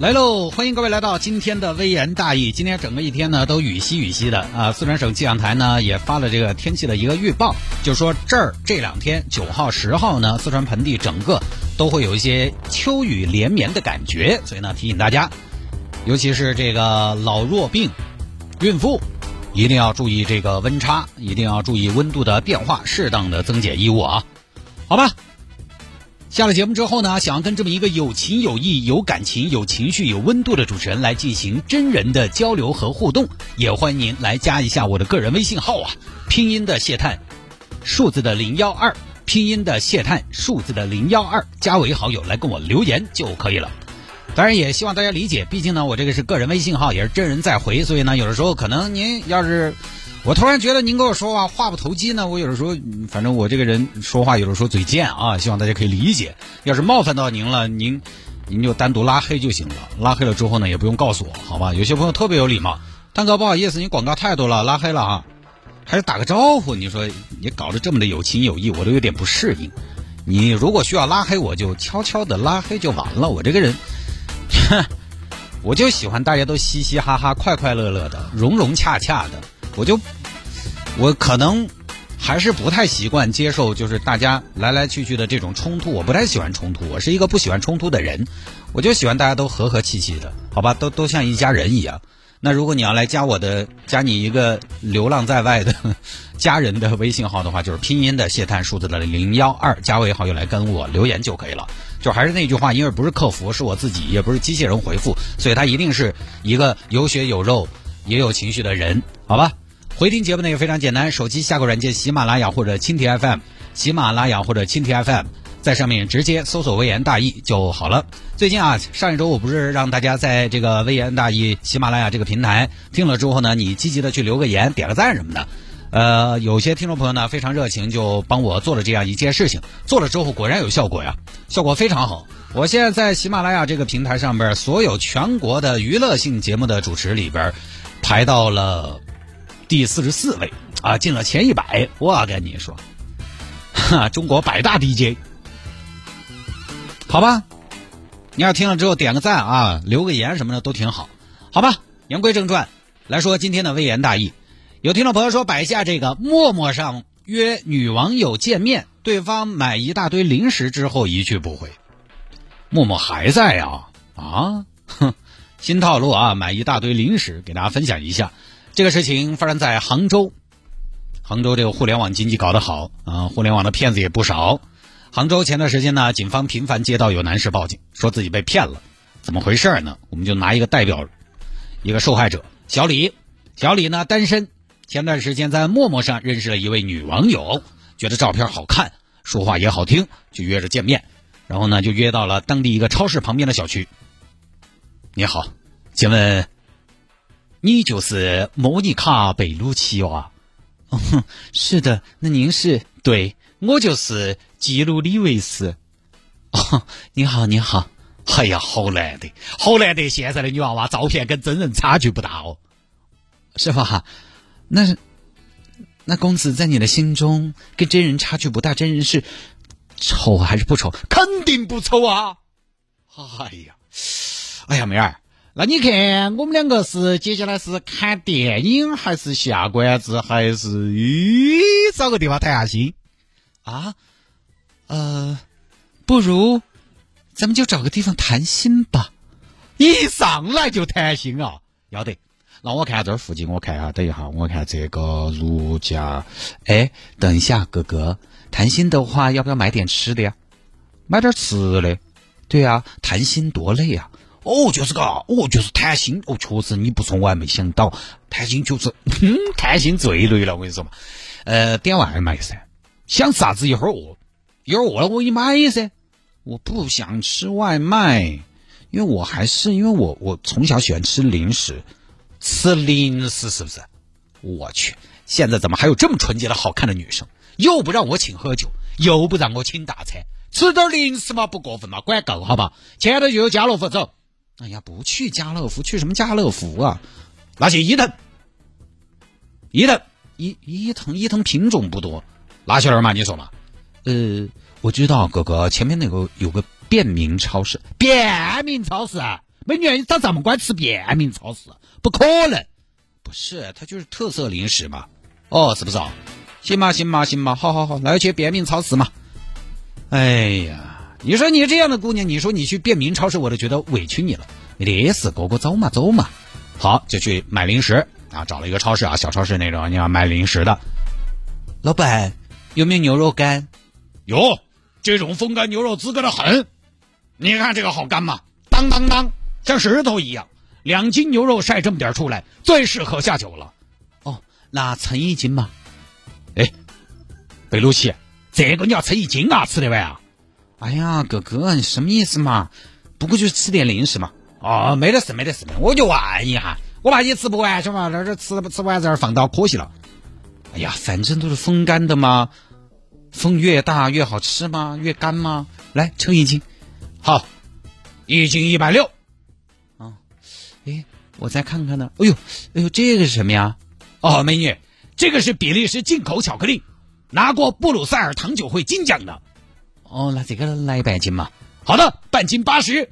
来喽！欢迎各位来到今天的微言大义。今天整个一天呢都雨淅雨淅的啊！四川省气象台呢也发了这个天气的一个预报，就说这儿这两天九号、十号呢，四川盆地整个都会有一些秋雨连绵的感觉，所以呢提醒大家，尤其是这个老弱病、孕妇，一定要注意这个温差，一定要注意温度的变化，适当的增减衣物啊！好吧。下了节目之后呢，想要跟这么一个有情有义、有感情、有情绪、有温度的主持人来进行真人的交流和互动，也欢迎您来加一下我的个人微信号啊，拼音的谢探，数字的零幺二，拼音的谢探，数字的零幺二，加为好友来跟我留言就可以了。当然也希望大家理解，毕竟呢我这个是个人微信号，也是真人在回，所以呢有的时候可能您要是。我突然觉得您跟我说话话不投机呢，我有的时候，反正我这个人说话有的时候嘴贱啊，希望大家可以理解。要是冒犯到您了，您您就单独拉黑就行了。拉黑了之后呢，也不用告诉我，好吧？有些朋友特别有礼貌，大哥不好意思，你广告太多了，拉黑了啊，还是打个招呼。你说你搞得这么的有情有义，我都有点不适应。你如果需要拉黑，我就悄悄的拉黑就完了。我这个人，哼，我就喜欢大家都嘻嘻哈哈、快快乐乐的、融融洽洽的。我就，我可能还是不太习惯接受，就是大家来来去去的这种冲突。我不太喜欢冲突，我是一个不喜欢冲突的人。我就喜欢大家都和和气气的，好吧？都都像一家人一样。那如果你要来加我的，加你一个流浪在外的 家人的微信号的话，就是拼音的谢探数字的零幺二，加为好友来跟我留言就可以了。就还是那句话，因为不是客服，是我自己，也不是机器人回复，所以他一定是一个有血有肉也有情绪的人，好吧？回听节目呢也非常简单，手机下个软件喜马拉雅或者蜻蜓 FM，喜马拉雅或者蜻蜓 FM，在上面直接搜索“微言大义”就好了。最近啊，上一周我不是让大家在这个“微言大义”喜马拉雅这个平台听了之后呢，你积极的去留个言、点个赞什么的。呃，有些听众朋友呢非常热情，就帮我做了这样一件事情。做了之后果然有效果呀，效果非常好。我现在在喜马拉雅这个平台上边，所有全国的娱乐性节目的主持里边，排到了。第四十四位啊，进了前一百。我跟你说，哈，中国百大 DJ，好吧？你要听了之后点个赞啊，留个言什么的都挺好，好吧？言归正传，来说今天的微言大义。有听众朋友说摆下这个陌陌上约女网友见面，对方买一大堆零食之后一去不回，陌陌还在呀？啊，哼，新套路啊，买一大堆零食，给大家分享一下。这个事情发生在杭州，杭州这个互联网经济搞得好啊，互联网的骗子也不少。杭州前段时间呢，警方频繁接到有男士报警，说自己被骗了，怎么回事呢？我们就拿一个代表，一个受害者小李，小李呢单身，前段时间在陌陌上认识了一位女网友，觉得照片好看，说话也好听，就约着见面，然后呢就约到了当地一个超市旁边的小区。你好，请问？你就是莫妮卡·贝鲁奇哇？哦是的，那您是？对，我就是基鲁·里维斯。哦，你好，你好。哎呀，好难得，好难得！现在的女娃娃照片跟真人差距不大哦，是吧？那那公子在你的心中跟真人差距不大，真人是丑还是不丑？肯定不丑啊！哎呀，哎呀，妹儿。那你看，我们两个是接下来是看电影，还是下馆子，还是咦找个地方谈下心啊？呃，不如咱们就找个地方谈心吧。一上来就谈心啊？要得。那我看这儿附近，我看一下，等一下，我看这个如家。哎，等一下，哥哥，谈心的话，要不要买点吃的呀？买点吃的。对呀，谈心多累呀。哦，就是个，哦，就是贪心，哦，确实你不说我还没想到，贪心就是，哼，贪心最累了，我跟你说嘛，呃，点外卖噻，想啥子一会儿饿，一会儿饿了我给你买噻，我不想吃外卖，因为我还是因为我我从小喜欢吃零食，吃零食是不是？我去，现在怎么还有这么纯洁的好看的女生？又不让我请喝酒，又不让我请大餐，吃点零食嘛，不过分嘛，管够好吧？前头就有家乐福，走。哎呀，不去家乐福，去什么家乐福啊？那去伊藤，伊藤，伊伊藤，伊藤品种不多，那去哪嘛？你说嘛？呃，我知道，哥哥，前面那个有个便民超市，便民超市，美女，你咋这么乖吃便民超市？不可能，不是，它就是特色零食嘛。哦，是不是啊？行嘛，行嘛，行嘛，好好好，那就去便民超市嘛。哎呀，你说你这样的姑娘，你说你去便民超市，我都觉得委屈你了。没事，哥哥走嘛走嘛。好，就去买零食啊，找了一个超市啊，小超市那种，你要买零食的。老板，有没有牛肉干？哟，这种风干牛肉资格的很。你看这个好干吗？当当当，像石头一样。两斤牛肉晒这么点出来，最适合下酒了。哦，那称一斤嘛？哎，贝鲁奇，这个你要称一斤啊，吃得完啊？哎呀，哥哥，你什么意思嘛？不过就是吃点零食嘛。哦，没得事，没得事，我就问一下，我怕你吃不完，晓得嘛？这这吃不吃完在这儿放倒，可惜了。哎呀，反正都是风干的嘛，风越大越好吃吗？越干吗？来称一斤，好，一斤一百六。啊，哎，我再看看呢。哎呦，哎呦，这个是什么呀？哦，美女，这个是比利时进口巧克力，拿过布鲁塞尔糖酒会金奖的。哦，那这个来半斤嘛？好的，半斤八十。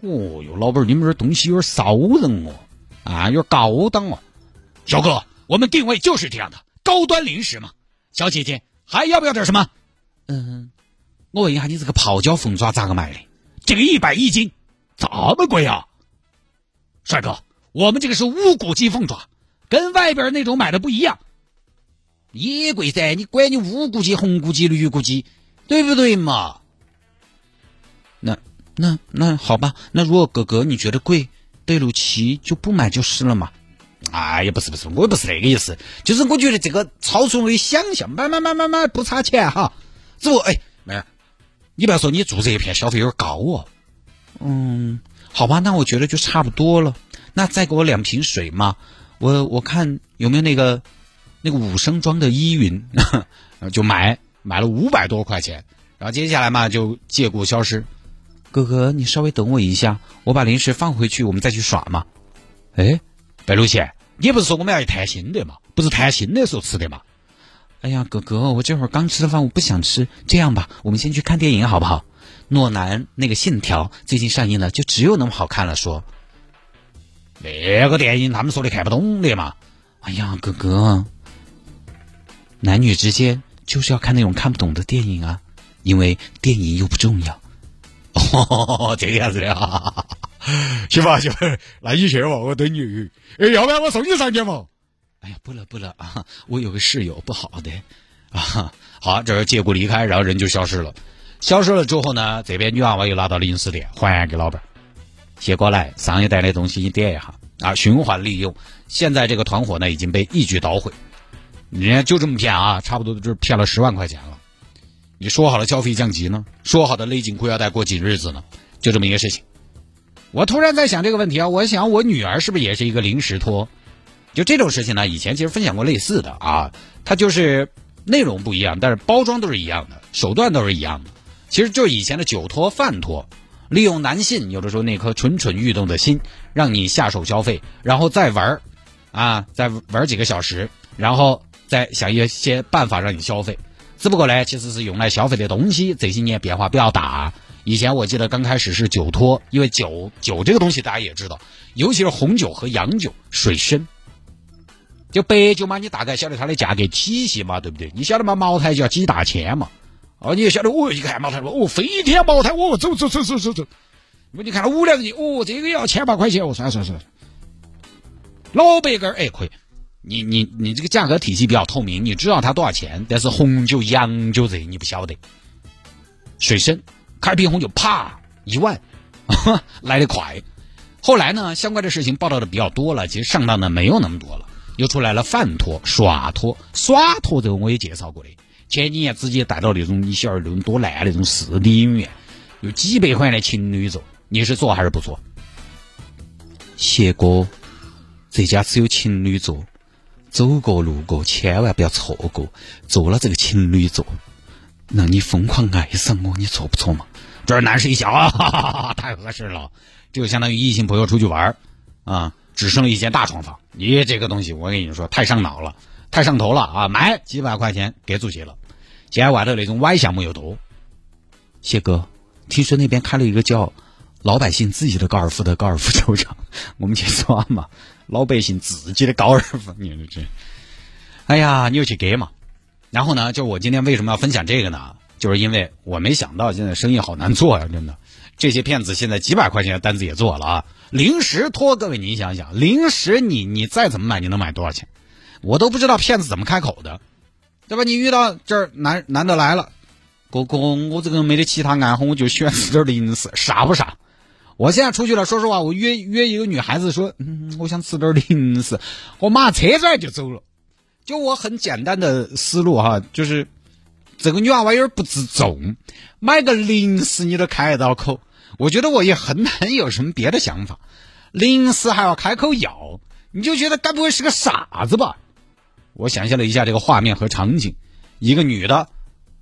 哦哟，老板，你们这东西有点骚人哦，啊，有点高档哦。小哥，我们定位就是这样的，高端零食嘛。小姐姐，还要不要点什么？嗯，我问一下，你这个泡椒凤爪咋个卖的？这个一百一斤，这么贵啊？帅哥，我们这个是无骨鸡凤爪，跟外边那种买的不一样。也贵噻，你管你乌骨鸡、红骨鸡、绿骨鸡，对不对嘛？那。那那好吧，那如果哥哥你觉得贵，对鲁奇就不买就是了嘛。哎呀，不是不是，我也不是那个意思，就是我觉得这个超出我的想象，买买买买买不差钱哈。只不哎，妹儿，你不要说你住这一片消费有点高哦。嗯，好吧，那我觉得就差不多了。那再给我两瓶水嘛，我我看有没有那个那个五升装的依云，就买买了五百多块钱，然后接下来嘛就借故消失。哥哥，你稍微等我一下，我把零食放回去，我们再去耍嘛。哎，白露茜，你不是说我们要去谈心的嘛？不是谈心的时候吃的嘛？哎呀，哥哥，我这会儿刚吃的饭，我不想吃。这样吧，我们先去看电影好不好？诺兰那个《信条》最近上映了，就只有那么好看了。说那个电影他们说的看不懂的嘛？哎呀，哥哥，男女之间就是要看那种看不懂的电影啊，因为电影又不重要。哦，这个样子的哈，行吧行吧，那你去吧，我等你。哎，要不然我送你上去嘛？哎呀，不了不了啊，我有个室友不好的啊。好，这借故离开，然后人就消失了。消失了之后呢，这边女娃娃又拿到零食店还给老板。接过来，上一代的东西你点一下啊，循环利用。现在这个团伙呢已经被一举捣毁，人家就这么骗啊，差不多就是骗了十万块钱了。你说好了消费降级呢？说好的勒紧裤腰带过紧日子呢？就这么一个事情。我突然在想这个问题啊，我想我女儿是不是也是一个零食托？就这种事情呢，以前其实分享过类似的啊，它就是内容不一样，但是包装都是一样的，手段都是一样的。其实就是以前的酒托、饭托，利用男性有的时候那颗蠢蠢欲动的心，让你下手消费，然后再玩啊，再玩几个小时，然后再想一些办法让你消费。只不过呢，其实是用来消费的东西，这些年变化比较大。以前我记得刚开始是酒托，因为酒酒这个东西大家也知道，尤其是红酒和洋酒，水深。就白酒嘛，你大概晓得它的价格体系嘛，对不对？你晓得嘛，茅台就要几大千嘛。哦，你也晓得，哦，一看茅台，哦，飞天茅台，哦，走走走走走走。我你看五两银，哦，这个要千把块钱，哦，算算算。老白干儿，哎，可以。你你你这个价格体系比较透明，你知道它多少钱，但是红酒、洋酒这你不晓得。水深，开瓶红酒啪一万，来得快。后来呢，相关的事情报道的比较多了，其实上当的没有那么多了，又出来了饭托、耍托、耍托这个我也介绍过的。前几年直接带到那种你晓得那种多烂那种四 D 影院，有几百块钱的情侣座，你是做还是不做？谢哥，这家只有情侣座。走过路过，千万不要错过，坐了这个情侣座，让你疯狂爱上我，你错不错嘛？这儿男士一想啊，太合适了，就相当于异性朋友出去玩儿啊，只剩一间大床房。你这个东西，我跟你说，太上脑了，太上头了啊！买几百块钱给足去了。现在外头那种歪项目又多。谢哥，听说那边开了一个叫老百姓自己的高尔夫的高尔夫球场，我们去耍嘛？老百姓自己的高尔夫，你说这？哎呀，你又去给嘛。然后呢，就我今天为什么要分享这个呢？就是因为我没想到现在生意好难做呀，真的。这些骗子现在几百块钱的单子也做了啊。零食托，各位你想想，零食你你再怎么买，你能买多少钱？我都不知道骗子怎么开口的，对吧？你遇到这儿男男的来了，哥哥，我这个没得其他爱好，我就喜欢吃点零食，傻不傻？我现在出去了，说实话，我约约一个女孩子说，嗯，我想吃点零食，我马上车转就走了。就我很简单的思路哈，就是。这个女娃娃有点不自重，买个零食你都开得到口，我觉得我也很难有什么别的想法。零食还要开口要，你就觉得该不会是个傻子吧？我想象了一下这个画面和场景，一个女的，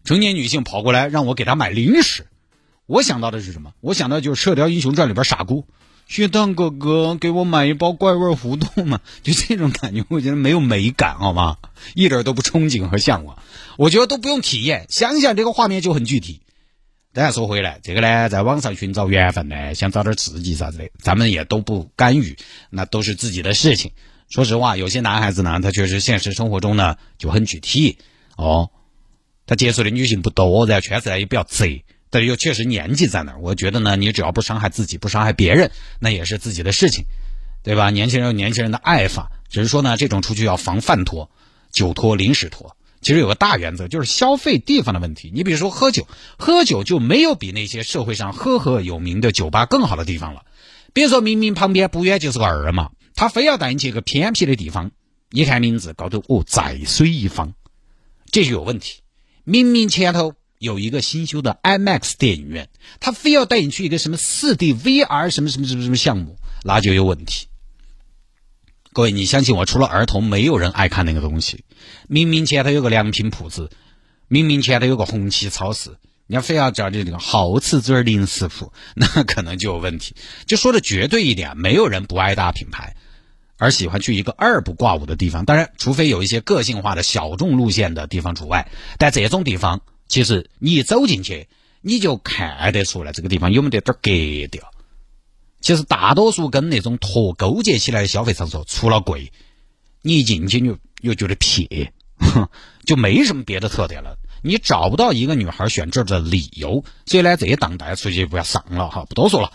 成年女性跑过来让我给她买零食，我想到的是什么？我想到就是《射雕英雄传》里边傻姑。学堂哥哥，给我买一包拐弯互动嘛？就这种感觉，我觉得没有美感，好吗？一点都不憧憬和向往，我觉得都不用体验，想想这个画面就很具体。当然说回来，这个呢，在网上寻找缘分呢，想找点刺激啥子的，咱们也都不干预，那都是自己的事情。说实话，有些男孩子呢，他确实现实生活中呢就很具体哦，他接触的女性不多，然后圈子呢也比较窄。但是又确实年纪在那儿，我觉得呢，你只要不伤害自己，不伤害别人，那也是自己的事情，对吧？年轻人有年轻人的爱法，只是说呢，这种出去要防饭托、酒托、零食托。其实有个大原则，就是消费地方的问题。你比如说喝酒，喝酒就没有比那些社会上赫赫有名的酒吧更好的地方了。比如说明明旁边不远就是个二嘛，他非要带你去个偏僻的地方，一看名字，高头哦，在水一方，这就有问题。明明前头。有一个新修的 IMAX 电影院，他非要带你去一个什么四 D VR 什么什么什么什么项目，那就有问题。各位，你相信我，除了儿童，没有人爱看那个东西。明明前头有个良品铺子，明明前头有个红旗超市，你要非要找这个好吃嘴零食铺，那可能就有问题。就说的绝对一点，没有人不爱大品牌，而喜欢去一个二不挂五的地方。当然，除非有一些个性化的小众路线的地方除外，但这种地方。其实你一走进去，你就看得出来这个地方有没得点格调。其实大多数跟那种托勾结起来的消费场所，除了贵，你一进去就又觉得撇，就没什么别的特点了。你找不到一个女孩选这儿的理由。所以呢，这一档大家出去不要上了哈，不多说了。